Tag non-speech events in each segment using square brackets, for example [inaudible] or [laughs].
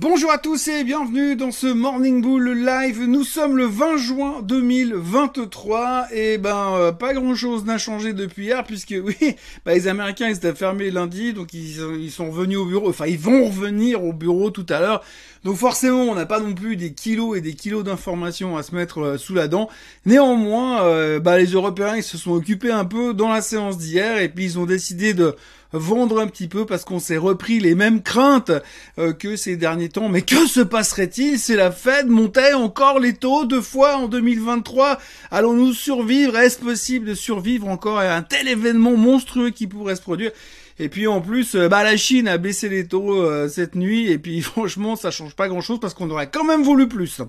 Bonjour à tous et bienvenue dans ce Morning Bull Live. Nous sommes le 20 juin 2023 et ben euh, pas grand chose n'a changé depuis hier puisque [laughs] oui, bah, les Américains ils étaient fermés lundi donc ils, sont revenus au bureau, enfin ils vont revenir au bureau tout à l'heure. Donc forcément on n'a pas non plus des kilos et des kilos d'informations à se mettre euh, sous la dent. Néanmoins, euh, bah, les Européens ils se sont occupés un peu dans la séance d'hier et puis ils ont décidé de vendre un petit peu parce qu'on s'est repris les mêmes craintes euh, que ces derniers temps. Mais que se passerait-il? Si la Fed montait encore les taux deux fois en 2023 Allons-nous survivre? Est-ce possible de survivre encore à un tel événement monstrueux qui pourrait se produire? Et puis en plus, euh, bah la Chine a baissé les taux euh, cette nuit. Et puis [laughs] franchement, ça change pas grand-chose parce qu'on aurait quand même voulu plus.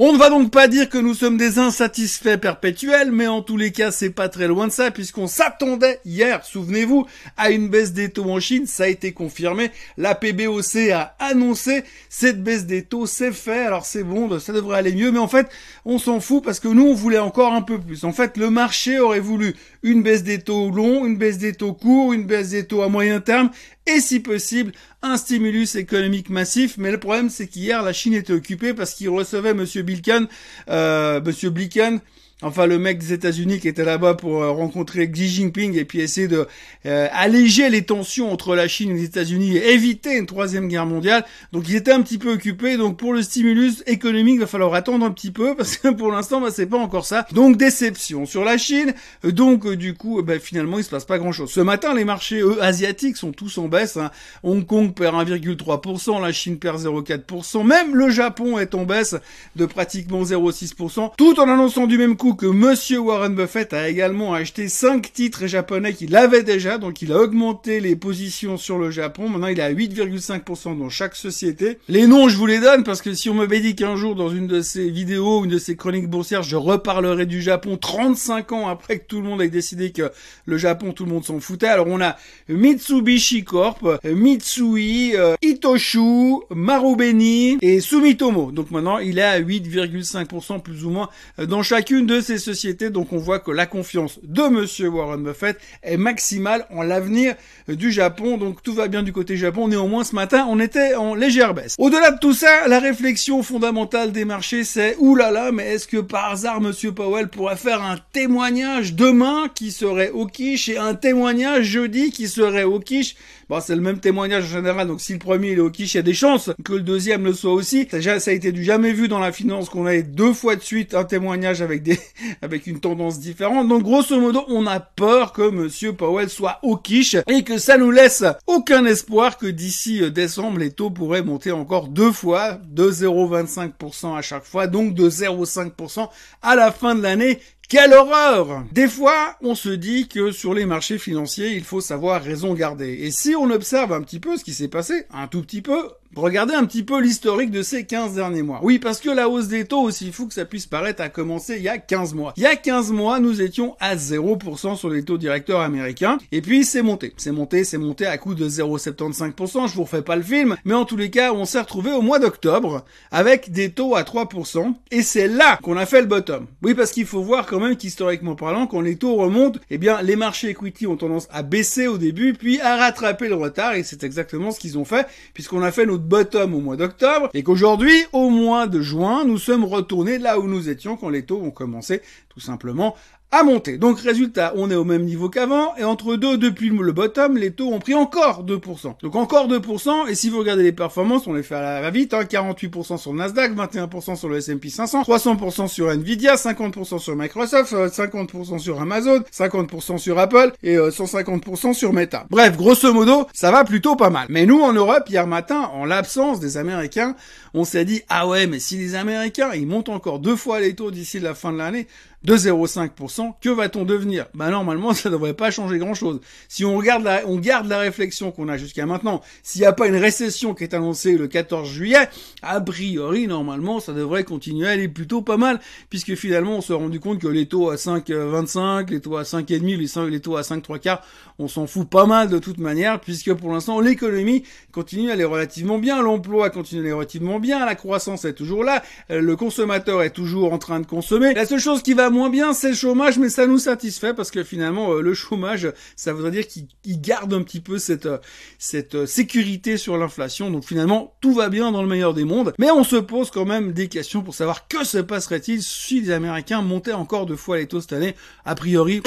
On ne va donc pas dire que nous sommes des insatisfaits perpétuels, mais en tous les cas, c'est pas très loin de ça, puisqu'on s'attendait hier, souvenez-vous, à une baisse des taux en Chine, ça a été confirmé, la PBOC a annoncé. Cette baisse des taux, c'est fait, alors c'est bon, ça devrait aller mieux, mais en fait, on s'en fout parce que nous, on voulait encore un peu plus. En fait, le marché aurait voulu une baisse des taux longs, une baisse des taux courts, une baisse des taux à moyen terme, et si possible, un stimulus économique massif. Mais le problème, c'est qu'hier, la Chine était occupée parce qu'il recevait Monsieur Bilken, euh, Monsieur Bliken, Enfin, le mec des États-Unis qui était là-bas pour euh, rencontrer Xi Jinping et puis essayer de euh, alléger les tensions entre la Chine et les États-Unis et éviter une troisième guerre mondiale. Donc, il était un petit peu occupé. Donc, pour le stimulus économique, il va falloir attendre un petit peu [laughs] parce que pour l'instant, bah, c'est pas encore ça. Donc, déception sur la Chine. Donc, euh, du coup, bah, finalement, il se passe pas grand-chose. Ce matin, les marchés eux, asiatiques sont tous en baisse. Hein. Hong Kong perd 1,3%, la Chine perd 0,4%, même le Japon est en baisse de pratiquement 0,6%, tout en annonçant du même coup que Monsieur Warren Buffett a également acheté 5 titres japonais qu'il avait déjà, donc il a augmenté les positions sur le Japon. Maintenant, il est à 8,5% dans chaque société. Les noms, je vous les donne parce que si on m'avait dit qu'un jour dans une de ces vidéos une de ces chroniques boursières, je reparlerais du Japon 35 ans après que tout le monde ait décidé que le Japon, tout le monde s'en foutait. Alors on a Mitsubishi Corp, Mitsui, euh, Itoshu, Marubeni et Sumitomo. Donc maintenant, il est à 8,5% plus ou moins dans chacune de ces sociétés. Donc on voit que la confiance de Monsieur Warren Buffett est maximale en l'avenir du Japon. Donc tout va bien du côté Japon. Néanmoins, ce matin, on était en légère baisse. Au-delà de tout ça, la réflexion fondamentale des marchés, c'est oulala, mais est-ce que par hasard Monsieur Powell pourrait faire un témoignage demain qui serait au quiche et un témoignage jeudi qui serait au quiche? Bon, c'est le même témoignage en général, donc si le premier est au quiche, il y a des chances que le deuxième le soit aussi. Ça a été du jamais vu dans la finance qu'on ait deux fois de suite un témoignage avec des, [laughs] avec une tendance différente. Donc grosso modo, on a peur que Monsieur Powell soit au quiche et que ça nous laisse aucun espoir que d'ici euh, décembre, les taux pourraient monter encore deux fois de 0,25% à chaque fois, donc de 0,5% à la fin de l'année. Quelle horreur Des fois, on se dit que sur les marchés financiers, il faut savoir raison garder. Et si on observe un petit peu ce qui s'est passé, un tout petit peu, Regardez un petit peu l'historique de ces 15 derniers mois. Oui, parce que la hausse des taux, aussi fou que ça puisse paraître, a commencé il y a 15 mois. Il y a 15 mois, nous étions à 0% sur les taux directeurs américains. Et puis, c'est monté. C'est monté, c'est monté à coup de 0,75%. Je vous refais pas le film. Mais en tous les cas, on s'est retrouvé au mois d'octobre avec des taux à 3%. Et c'est là qu'on a fait le bottom. Oui, parce qu'il faut voir quand même qu'historiquement parlant, quand les taux remontent, eh bien, les marchés equity ont tendance à baisser au début, puis à rattraper le retard. Et c'est exactement ce qu'ils ont fait, puisqu'on a fait notre bottom au mois d'octobre et qu'aujourd'hui, au mois de juin, nous sommes retournés là où nous étions quand les taux ont commencé tout simplement à monter. Donc résultat, on est au même niveau qu'avant, et entre deux, depuis le bottom, les taux ont pris encore 2%. Donc encore 2%, et si vous regardez les performances, on les fait à la vite, hein, 48% sur le Nasdaq, 21% sur le S&P 500, 300% sur Nvidia, 50% sur Microsoft, 50% euh, sur Amazon, 50% sur Apple, et 150% euh, sur Meta. Bref, grosso modo, ça va plutôt pas mal. Mais nous, en Europe, hier matin, en l'absence des Américains, on s'est dit, ah ouais, mais si les Américains, ils montent encore deux fois les taux d'ici la fin de l'année, de 0,5%, que va-t-on devenir? Bah normalement, [laughs] ça devrait pas changer grand-chose. Si on regarde la, on garde la réflexion qu'on a jusqu'à maintenant, s'il n'y a pas une récession qui est annoncée le 14 juillet, a priori, normalement, ça devrait continuer à aller plutôt pas mal, puisque finalement, on s'est rendu compte que les taux à 5,25, les taux à 5,5, les, les taux à 5 3 quarts, on s'en fout pas mal de toute manière, puisque pour l'instant, l'économie continue à aller relativement bien, l'emploi continue à aller relativement bien, la croissance est toujours là, le consommateur est toujours en train de consommer. La seule chose qui va moins bien, c'est le chômage, mais ça nous satisfait parce que finalement, euh, le chômage, ça voudrait dire qu'il garde un petit peu cette, euh, cette sécurité sur l'inflation. Donc finalement, tout va bien dans le meilleur des mondes. Mais on se pose quand même des questions pour savoir que se passerait-il si les Américains montaient encore deux fois les taux cette année. A priori,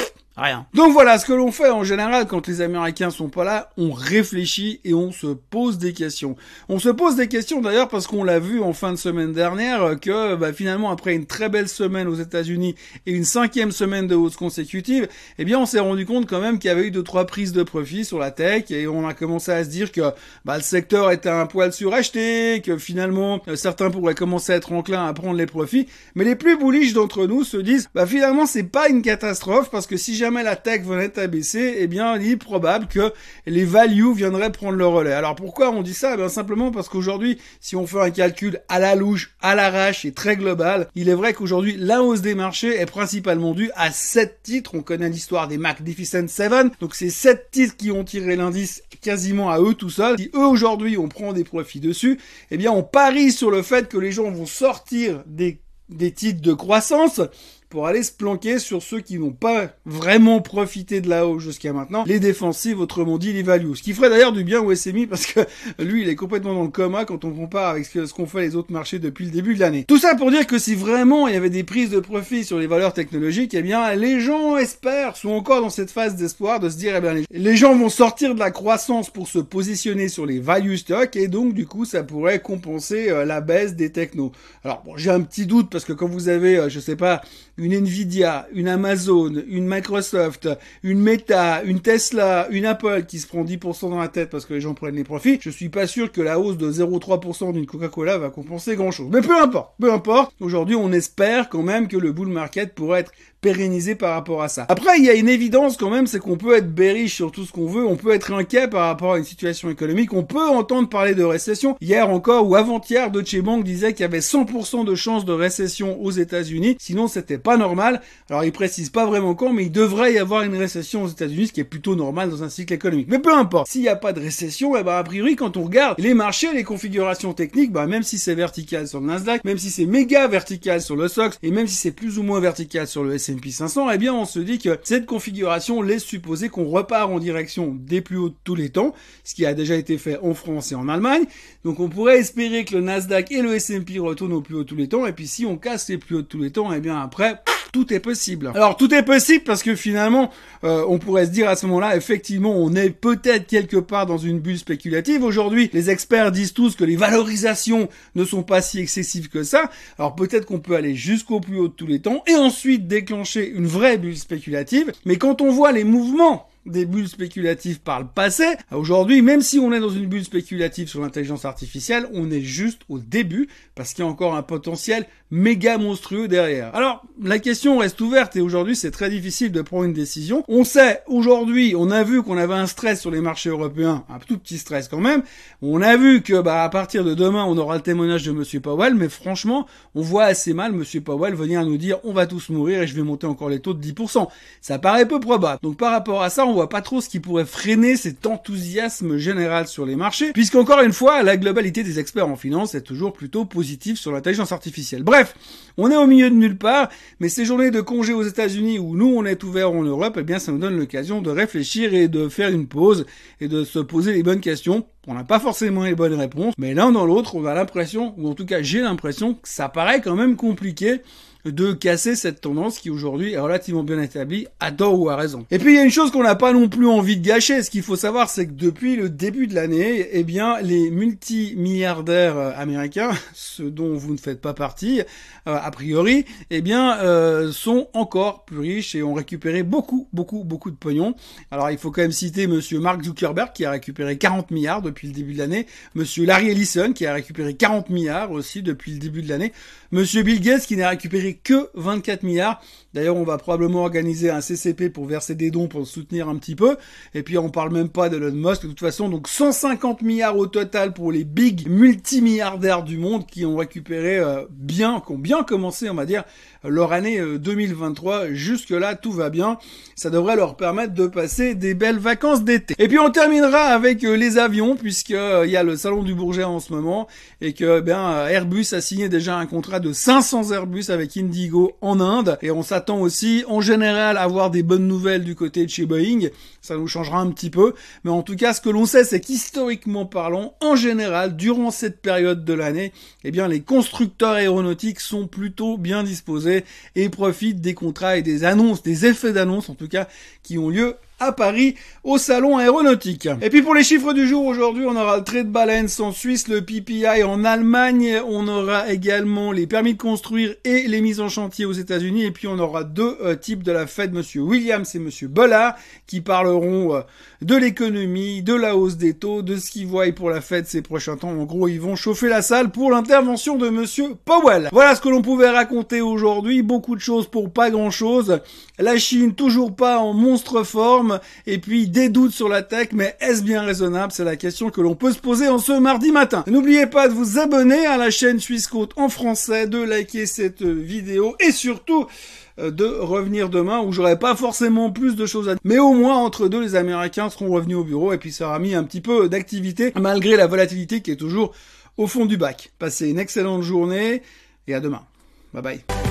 Donc voilà, ce que l'on fait en général quand les Américains sont pas là, on réfléchit et on se pose des questions. On se pose des questions d'ailleurs parce qu'on l'a vu en fin de semaine dernière que bah, finalement après une très belle semaine aux États-Unis et une cinquième semaine de hausse consécutive, eh bien on s'est rendu compte quand même qu'il y avait eu deux trois prises de profit sur la tech et on a commencé à se dire que bah, le secteur était un poil suracheté, que finalement euh, certains pourraient commencer à être enclins à prendre les profits, mais les plus bullish d'entre nous se disent bah finalement c'est pas une catastrophe parce que si jamais jamais la tech venait à baisser, eh bien, il est probable que les values viendraient prendre le relais. Alors pourquoi on dit ça? Eh simplement parce qu'aujourd'hui, si on fait un calcul à la louche, à l'arrache et très global, il est vrai qu'aujourd'hui, la hausse des marchés est principalement due à sept titres. On connaît l'histoire des Magnificent Seven. Donc c'est sept titres qui ont tiré l'indice quasiment à eux tout seuls. Si eux aujourd'hui on prend des profits dessus, eh bien on parie sur le fait que les gens vont sortir des des titres de croissance pour aller se planquer sur ceux qui n'ont pas vraiment profité de la hausse jusqu'à maintenant, les défensives, autrement dit les values. Ce qui ferait d'ailleurs du bien au SMI parce que [laughs] lui, il est complètement dans le coma quand on compare avec ce qu'ont fait les autres marchés depuis le début de l'année. Tout ça pour dire que si vraiment il y avait des prises de profit sur les valeurs technologiques, eh bien, les gens espèrent, sont encore dans cette phase d'espoir de se dire, eh bien, les gens vont sortir de la croissance pour se positionner sur les value stocks et donc, du coup, ça pourrait compenser euh, la baisse des technos. Alors, j'ai un petit doute parce que quand vous avez, euh, je sais pas, une Nvidia, une Amazon, une Microsoft, une Meta, une Tesla, une Apple qui se prend 10% dans la tête parce que les gens prennent les profits, je suis pas sûr que la hausse de 0,3% d'une Coca-Cola va compenser grand chose. Mais peu importe, peu importe. Aujourd'hui, on espère quand même que le bull market pourrait être pérennisé par rapport à ça. Après, il y a une évidence quand même, c'est qu'on peut être bearish sur tout ce qu'on veut, on peut être inquiet par rapport à une situation économique, on peut entendre parler de récession. Hier encore ou avant-hier, Deutsche Bank disait qu'il y avait 100% de chances de récession aux États-Unis, sinon c'était pas normal. Alors il précise pas vraiment quand, mais il devrait y avoir une récession aux États-Unis, ce qui est plutôt normal dans un cycle économique. Mais peu importe, s'il n'y a pas de récession, eh ben a priori quand on regarde les marchés, les configurations techniques, bah même si c'est vertical sur le Nasdaq, même si c'est méga vertical sur le SOX, et même si c'est plus ou moins vertical sur le S&P 500, eh bien on se dit que cette configuration laisse supposer qu'on repart en direction des plus hauts de tous les temps, ce qui a déjà été fait en France et en Allemagne. Donc on pourrait espérer que le Nasdaq et le S&P retournent au plus haut de tous les temps, et puis si on casse les plus hauts de tous les temps, eh bien après tout est possible. Alors tout est possible parce que finalement, euh, on pourrait se dire à ce moment-là, effectivement, on est peut-être quelque part dans une bulle spéculative. Aujourd'hui, les experts disent tous que les valorisations ne sont pas si excessives que ça. Alors peut-être qu'on peut aller jusqu'au plus haut de tous les temps et ensuite déclencher une vraie bulle spéculative. Mais quand on voit les mouvements des bulles spéculatives par le passé. Aujourd'hui, même si on est dans une bulle spéculative sur l'intelligence artificielle, on est juste au début parce qu'il y a encore un potentiel méga monstrueux derrière. Alors, la question reste ouverte et aujourd'hui, c'est très difficile de prendre une décision. On sait, aujourd'hui, on a vu qu'on avait un stress sur les marchés européens, un tout petit stress quand même. On a vu que, bah, à partir de demain, on aura le témoignage de Monsieur Powell, mais franchement, on voit assez mal Monsieur Powell venir nous dire, on va tous mourir et je vais monter encore les taux de 10%. Ça paraît peu probable. Donc, par rapport à ça, on voit pas trop ce qui pourrait freiner cet enthousiasme général sur les marchés, puisqu'encore une fois, la globalité des experts en finance est toujours plutôt positive sur l'intelligence artificielle. Bref, on est au milieu de nulle part, mais ces journées de congé aux États-Unis où nous on est ouvert en Europe, eh bien ça nous donne l'occasion de réfléchir et de faire une pause et de se poser les bonnes questions. On n'a pas forcément les bonnes réponses, mais l'un dans l'autre, on a l'impression, ou en tout cas j'ai l'impression que ça paraît quand même compliqué de casser cette tendance qui aujourd'hui est relativement bien établie, à tort ou à raison. Et puis il y a une chose qu'on n'a pas non plus envie de gâcher. Ce qu'il faut savoir, c'est que depuis le début de l'année, eh bien, les multimilliardaires euh, américains, [laughs] ceux dont vous ne faites pas partie, euh, a priori, eh bien, euh, sont encore plus riches et ont récupéré beaucoup, beaucoup, beaucoup de pognon. Alors il faut quand même citer Monsieur Mark Zuckerberg qui a récupéré 40 milliards depuis le début de l'année, Monsieur Larry Ellison qui a récupéré 40 milliards aussi depuis le début de l'année, Monsieur Bill Gates qui n'a récupéré que 24 milliards. D'ailleurs, on va probablement organiser un CCP pour verser des dons pour soutenir un petit peu. Et puis, on parle même pas de Elon Musk de toute façon. Donc, 150 milliards au total pour les big multimilliardaires du monde qui ont récupéré euh, bien, qui ont bien commencé, on va dire, leur année 2023. Euh, Jusque-là, tout va bien. Ça devrait leur permettre de passer des belles vacances d'été. Et puis, on terminera avec euh, les avions, puisque euh, il y a le salon du Bourget en ce moment et que ben Airbus a signé déjà un contrat de 500 Airbus avec Indigo en Inde et on s'attend aussi en général à avoir des bonnes nouvelles du côté de chez Boeing. Ça nous changera un petit peu, mais en tout cas ce que l'on sait c'est qu'historiquement parlant, en général, durant cette période de l'année, eh bien les constructeurs aéronautiques sont plutôt bien disposés et profitent des contrats et des annonces, des effets d'annonce en tout cas qui ont lieu à Paris au salon aéronautique. Et puis pour les chiffres du jour aujourd'hui, on aura le trade balance en Suisse, le PPI en Allemagne, on aura également les permis de construire et les mises en chantier aux États-Unis et puis on aura deux euh, types de la fête, monsieur Williams et monsieur Bollard qui parleront euh, de l'économie, de la hausse des taux, de ce qu'ils voient pour la fête ces prochains temps. En gros, ils vont chauffer la salle pour l'intervention de monsieur Powell. Voilà ce que l'on pouvait raconter aujourd'hui, beaucoup de choses pour pas grand-chose. La Chine toujours pas en monstre forme et puis des doutes sur la tech, mais est-ce bien raisonnable? C'est la question que l'on peut se poser en ce mardi matin. N'oubliez pas de vous abonner à la chaîne Suisse Côte en français, de liker cette vidéo et surtout euh, de revenir demain où j'aurai pas forcément plus de choses à dire. Mais au moins entre deux, les Américains seront revenus au bureau et puis ça aura mis un petit peu d'activité malgré la volatilité qui est toujours au fond du bac. Passez une excellente journée et à demain. Bye bye.